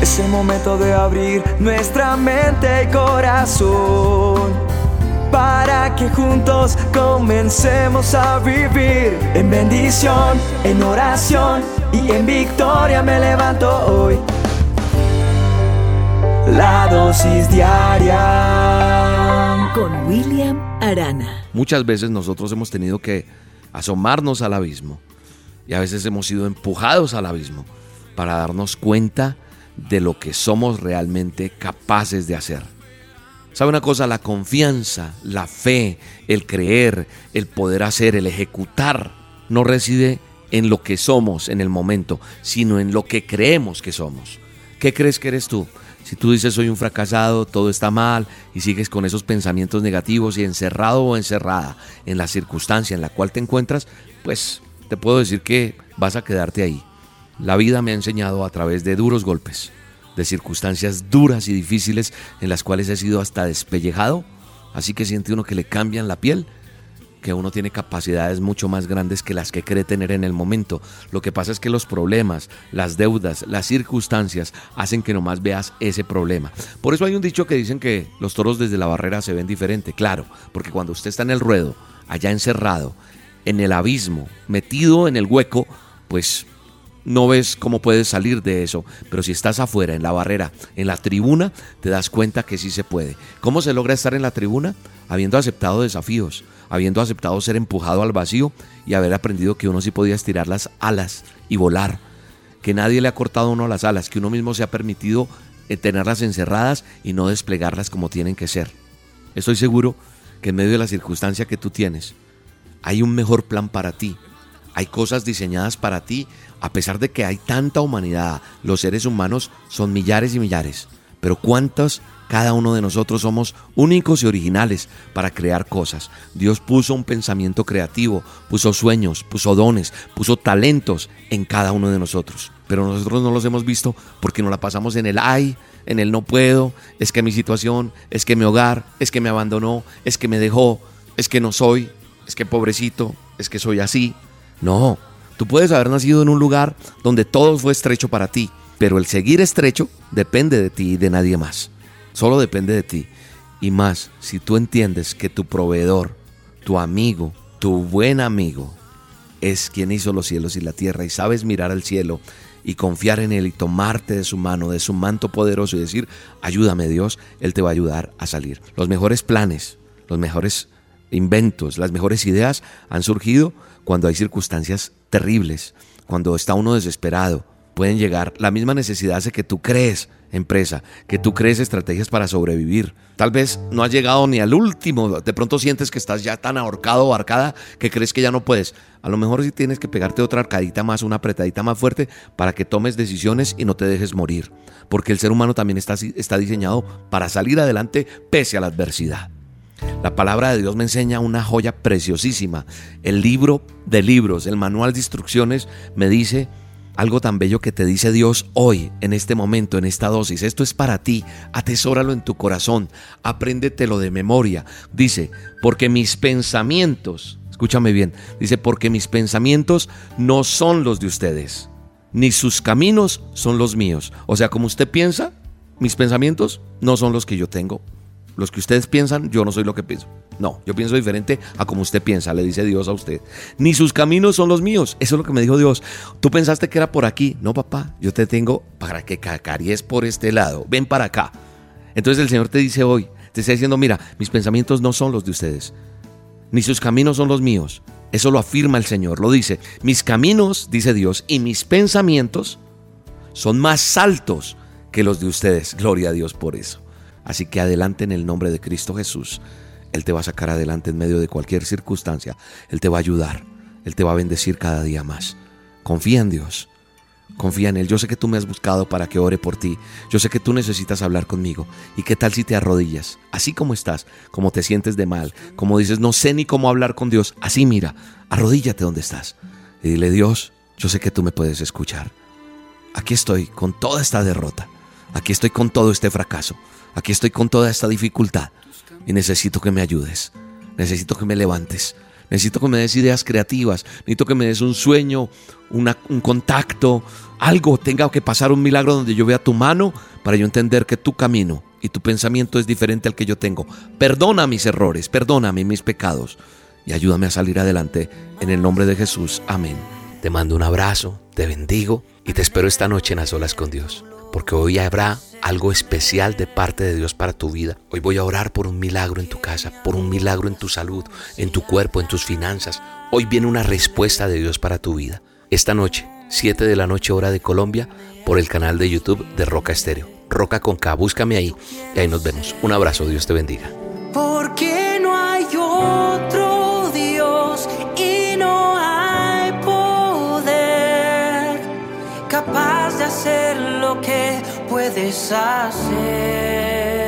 Es el momento de abrir nuestra mente y corazón para que juntos comencemos a vivir en bendición, en oración y en victoria me levanto hoy. La dosis diaria con William Arana. Muchas veces nosotros hemos tenido que asomarnos al abismo y a veces hemos sido empujados al abismo para darnos cuenta de lo que somos realmente capaces de hacer. ¿Sabe una cosa? La confianza, la fe, el creer, el poder hacer, el ejecutar, no reside en lo que somos en el momento, sino en lo que creemos que somos. ¿Qué crees que eres tú? Si tú dices soy un fracasado, todo está mal y sigues con esos pensamientos negativos y encerrado o encerrada en la circunstancia en la cual te encuentras, pues te puedo decir que vas a quedarte ahí. La vida me ha enseñado a través de duros golpes, de circunstancias duras y difíciles en las cuales he sido hasta despellejado, así que siente uno que le cambian la piel, que uno tiene capacidades mucho más grandes que las que cree tener en el momento. Lo que pasa es que los problemas, las deudas, las circunstancias hacen que nomás veas ese problema. Por eso hay un dicho que dicen que los toros desde la barrera se ven diferente, claro, porque cuando usted está en el ruedo, allá encerrado, en el abismo, metido en el hueco, pues no ves cómo puedes salir de eso, pero si estás afuera, en la barrera, en la tribuna, te das cuenta que sí se puede. ¿Cómo se logra estar en la tribuna? Habiendo aceptado desafíos, habiendo aceptado ser empujado al vacío y haber aprendido que uno sí podía estirar las alas y volar, que nadie le ha cortado a uno las alas, que uno mismo se ha permitido eh, tenerlas encerradas y no desplegarlas como tienen que ser. Estoy seguro que en medio de la circunstancia que tú tienes, hay un mejor plan para ti, hay cosas diseñadas para ti, a pesar de que hay tanta humanidad, los seres humanos son millares y millares, pero ¿cuántos cada uno de nosotros somos únicos y originales para crear cosas? Dios puso un pensamiento creativo, puso sueños, puso dones, puso talentos en cada uno de nosotros, pero nosotros no los hemos visto porque nos la pasamos en el ay, en el no puedo, es que mi situación, es que mi hogar, es que me abandonó, es que me dejó, es que no soy, es que pobrecito, es que soy así, no, tú puedes haber nacido en un lugar donde todo fue estrecho para ti, pero el seguir estrecho depende de ti y de nadie más. Solo depende de ti. Y más, si tú entiendes que tu proveedor, tu amigo, tu buen amigo, es quien hizo los cielos y la tierra y sabes mirar al cielo y confiar en Él y tomarte de su mano, de su manto poderoso y decir, ayúdame Dios, Él te va a ayudar a salir. Los mejores planes, los mejores inventos, las mejores ideas han surgido cuando hay circunstancias terribles, cuando está uno desesperado. Pueden llegar, la misma necesidad hace que tú crees empresa, que tú crees estrategias para sobrevivir. Tal vez no has llegado ni al último, de pronto sientes que estás ya tan ahorcado o arcada que crees que ya no puedes. A lo mejor sí tienes que pegarte otra arcadita más, una apretadita más fuerte para que tomes decisiones y no te dejes morir. Porque el ser humano también está, está diseñado para salir adelante pese a la adversidad. La palabra de Dios me enseña una joya preciosísima. El libro de libros, el manual de instrucciones me dice algo tan bello que te dice Dios hoy, en este momento, en esta dosis. Esto es para ti, atesóralo en tu corazón, apréndetelo de memoria. Dice, porque mis pensamientos, escúchame bien, dice, porque mis pensamientos no son los de ustedes, ni sus caminos son los míos. O sea, como usted piensa, mis pensamientos no son los que yo tengo, los que ustedes piensan, yo no soy lo que pienso. No, yo pienso diferente a como usted piensa, le dice Dios a usted. Ni sus caminos son los míos. Eso es lo que me dijo Dios. Tú pensaste que era por aquí. No, papá, yo te tengo para que cacaries por este lado. Ven para acá. Entonces el Señor te dice hoy, te está diciendo, mira, mis pensamientos no son los de ustedes. Ni sus caminos son los míos. Eso lo afirma el Señor, lo dice. Mis caminos, dice Dios, y mis pensamientos son más altos que los de ustedes. Gloria a Dios por eso. Así que adelante en el nombre de Cristo Jesús. Él te va a sacar adelante en medio de cualquier circunstancia. Él te va a ayudar. Él te va a bendecir cada día más. Confía en Dios. Confía en Él. Yo sé que tú me has buscado para que ore por ti. Yo sé que tú necesitas hablar conmigo. ¿Y qué tal si te arrodillas? Así como estás, como te sientes de mal, como dices, no sé ni cómo hablar con Dios. Así mira, arrodíllate donde estás. Y dile, Dios, yo sé que tú me puedes escuchar. Aquí estoy con toda esta derrota. Aquí estoy con todo este fracaso. Aquí estoy con toda esta dificultad y necesito que me ayudes. Necesito que me levantes. Necesito que me des ideas creativas. Necesito que me des un sueño, un contacto, algo. Tenga que pasar un milagro donde yo vea tu mano para yo entender que tu camino y tu pensamiento es diferente al que yo tengo. Perdona mis errores, perdóname mis pecados y ayúdame a salir adelante en el nombre de Jesús. Amén. Te mando un abrazo, te bendigo y te espero esta noche en las olas con Dios, porque hoy habrá algo especial de parte de Dios para tu vida. Hoy voy a orar por un milagro en tu casa, por un milagro en tu salud, en tu cuerpo, en tus finanzas. Hoy viene una respuesta de Dios para tu vida. Esta noche, 7 de la noche hora de Colombia, por el canal de YouTube de Roca Estéreo. Roca con K, búscame ahí y ahí nos vemos. Un abrazo, Dios te bendiga. Capaz de hacer lo que puedes hacer.